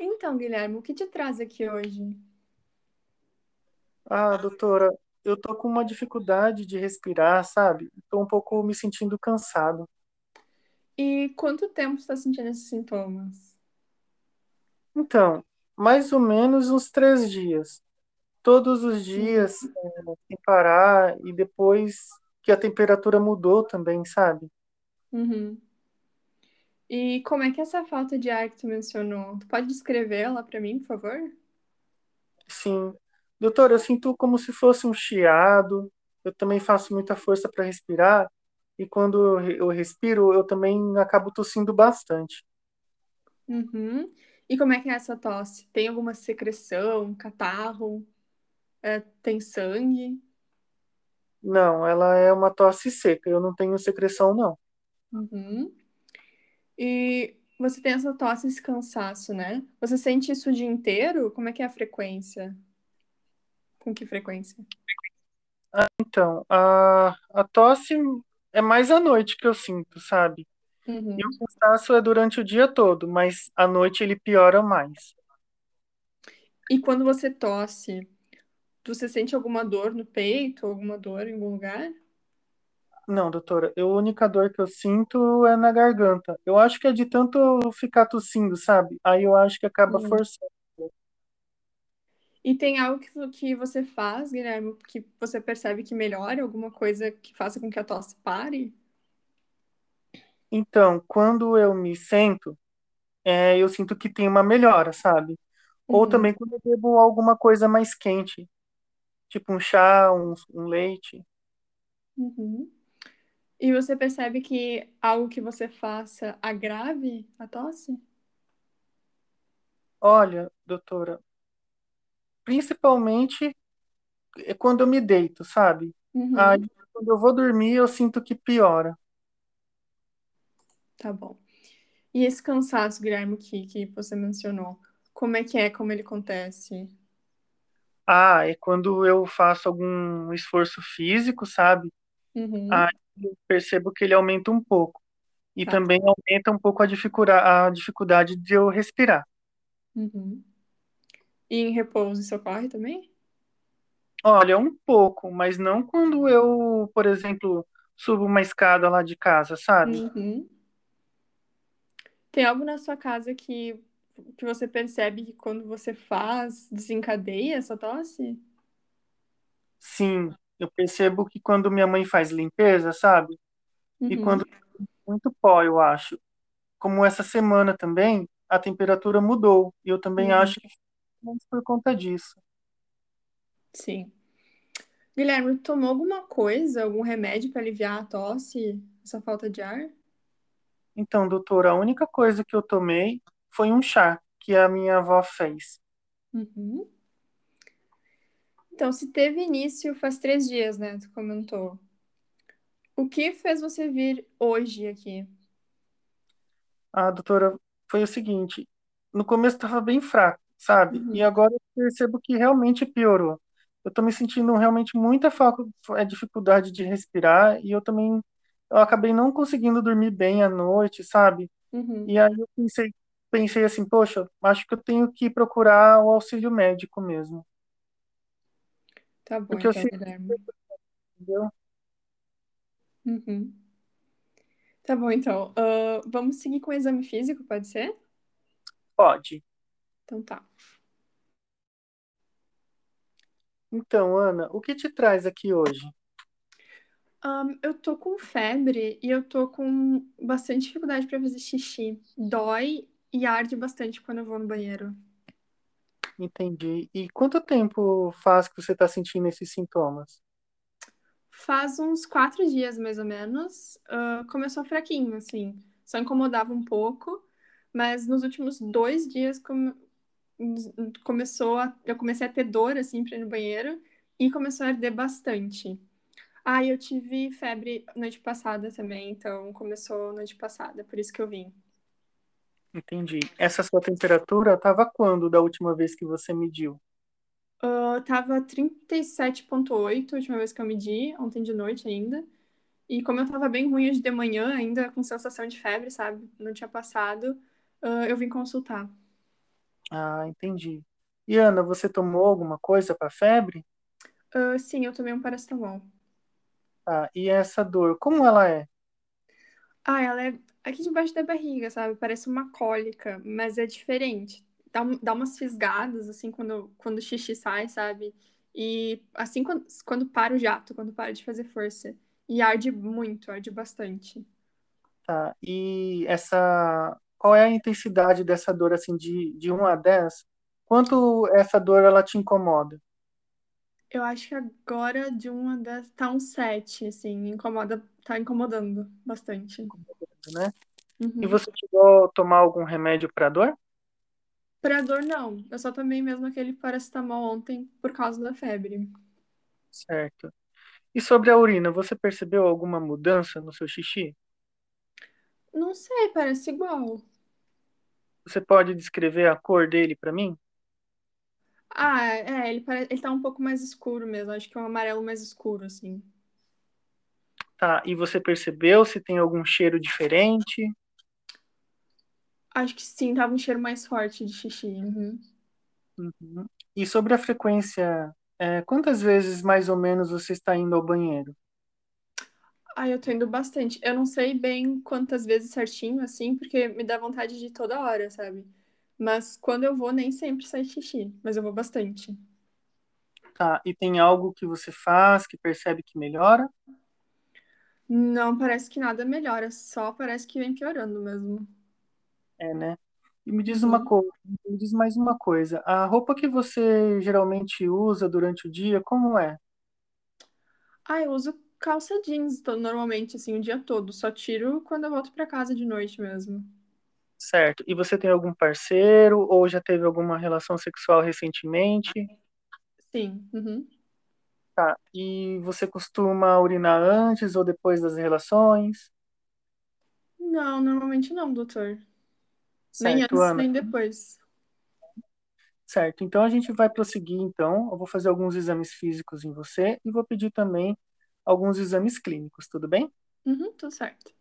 Então, Guilherme, o que te traz aqui hoje? Ah, doutora, eu tô com uma dificuldade de respirar, sabe? Tô um pouco me sentindo cansado. E quanto tempo está sentindo esses sintomas? Então, mais ou menos uns três dias. Todos os dias, eh, sem parar, e depois que a temperatura mudou também, sabe? Uhum. E como é que é essa falta de ar que tu mencionou? Tu pode descrevê-la para mim, por favor? Sim. Doutora, eu sinto como se fosse um chiado. Eu também faço muita força para respirar. E quando eu respiro, eu também acabo tossindo bastante. Uhum. E como é que é essa tosse? Tem alguma secreção, catarro? É, tem sangue? Não, ela é uma tosse seca. Eu não tenho secreção, não. Uhum. E você tem essa tosse, esse cansaço, né? Você sente isso o dia inteiro? Como é que é a frequência? Com que frequência? Então, a, a tosse é mais à noite que eu sinto, sabe? E o Uhum. cansaço é durante o dia todo, mas à noite ele piora mais. E quando você tosse, você sente alguma dor no peito, alguma dor em algum lugar? Não, doutora, a única dor que eu sinto é na garganta. Eu acho que é de tanto ficar tossindo, sabe? Aí eu acho que acaba forçando. E tem algo que, vo- que você faz, Guilherme, que você percebe que melhora, alguma coisa que faça com que a tosse pare? Então, quando eu me sento, é, eu sinto que tem uma melhora, sabe? Ou Uhum. também quando eu bebo alguma coisa mais quente, tipo um chá, um, um leite. Uhum. E você percebe que algo que você faça agrave a tosse? Olha, doutora, principalmente é quando eu me deito, sabe? Aí, Uhum. quando eu vou dormir, eu sinto que piora. Tá bom. E esse cansaço, Guilherme, que, que você mencionou, como é que é, como ele acontece? Ah, é quando eu faço algum esforço físico, sabe? Aí Uhum. eu percebo que ele aumenta um pouco. E Tá. também aumenta um pouco a dificuldade, a dificuldade de eu respirar. Uhum. E em repouso isso ocorre também? Olha, um pouco, mas não quando eu, por exemplo, subo uma escada lá de casa, sabe? Uhum. Tem algo na sua casa que, que você percebe que quando você faz, desencadeia essa tosse? Sim, eu percebo que quando minha mãe faz limpeza, sabe? E Uhum. quando muito pó, eu acho. Como essa semana também, a temperatura mudou. E eu também Uhum. acho que foi por conta disso. Sim. Guilherme, tomou alguma coisa, algum remédio para aliviar a tosse, essa falta de ar? Então, doutora, a única coisa que eu tomei foi um chá que a minha avó fez. Uhum. Então, se teve início faz três dias, né? Tu comentou. O que fez você vir hoje aqui? A doutora foi o seguinte: no começo estava bem fraco, sabe? E Uhum. agora eu percebo que realmente piorou. Eu tô me sentindo realmente muita é, dificuldade de respirar e eu também eu acabei não conseguindo dormir bem à noite, sabe? Uhum. E aí eu pensei, pensei assim, poxa, acho que eu tenho que procurar o auxílio médico mesmo. Tá bom, Porque eu então, Guilherme. entendeu? Uhum. Tá bom, então. Ah, vamos seguir com o exame físico, pode ser? Pode. Então tá. Então, Ana, o que te traz aqui hoje? Ahn, eu tô com febre e eu tô com bastante dificuldade pra fazer xixi. Dói e arde bastante quando eu vou no banheiro. Entendi. E quanto tempo faz que você está sentindo esses sintomas? Faz uns quatro dias, mais ou menos. Ah, começou fraquinho, assim. Só incomodava um pouco. Mas nos últimos dois dias come- começou a... eu comecei a ter dor, assim, pra ir no banheiro. E começou a arder bastante. Ah, eu tive febre noite passada também, então começou noite passada, por isso que eu vim. Entendi. Essa sua temperatura estava quando da última vez que você mediu? Ah, tava e sete vírgula oito a última vez que eu medi, ontem de noite ainda. E como eu tava bem ruim hoje de manhã, ainda com sensação de febre, sabe? Não tinha passado, ah, eu vim consultar. Ah, entendi. E Ana, você tomou alguma coisa para febre? Ah, sim, eu tomei um paracetamol. Ah, e essa dor, como ela é? Ah, ela é aqui debaixo da barriga, sabe? Parece uma cólica, mas é diferente. Dá, dá umas fisgadas, assim, quando, quando o xixi sai, sabe? E assim, quando, quando para o jato, quando para de fazer força. E arde muito, arde bastante. Tá? E essa, qual é a intensidade dessa dor assim de, de um a 10? Quanto essa dor ela te incomoda, Eu acho que agora de uma das. Tá um 7, assim, incomoda, tá incomodando bastante. né? E Uhum. você chegou a tomar algum remédio para dor? Pra dor, não. Eu só tomei mesmo aquele paracetamol ontem por causa da febre. Certo. E sobre a urina, você percebeu alguma mudança no seu xixi? Não sei, parece igual. Você pode descrever a cor dele para mim? Ah, é, ele, pare... ele tá um pouco mais escuro mesmo. Acho que é um amarelo mais escuro, assim. Tá. E você percebeu se tem algum cheiro diferente? Acho que sim, tava um cheiro mais forte de xixi. Uhum. Uhum. E sobre a frequência, é, quantas vezes mais ou menos você está indo ao banheiro? Ah, eu tô indo bastante. Eu não sei bem quantas vezes certinho, assim, porque me dá vontade de ir toda hora, sabe? Mas quando eu vou, nem sempre sai xixi, mas eu vou bastante. Tá. E tem algo que você faz que percebe que melhora? Não parece que nada melhora, só parece que vem piorando mesmo. É, né? E me diz uma coisa, me diz mais uma coisa. A roupa que você geralmente usa durante o dia, como é? Ah, eu uso calça jeans normalmente, assim, o dia todo. Só tiro quando eu volto pra casa de noite mesmo. Certo. E você tem algum parceiro ou já teve alguma relação sexual recentemente? Sim. Uhum. Tá. E você costuma urinar antes ou depois das relações? Não, normalmente não, doutor. Nem Certo, antes, Ana. nem depois. Certo. Então a gente vai prosseguir, então. Eu vou fazer alguns exames físicos em você e vou pedir também alguns exames clínicos, tudo bem? Uhum, tudo certo.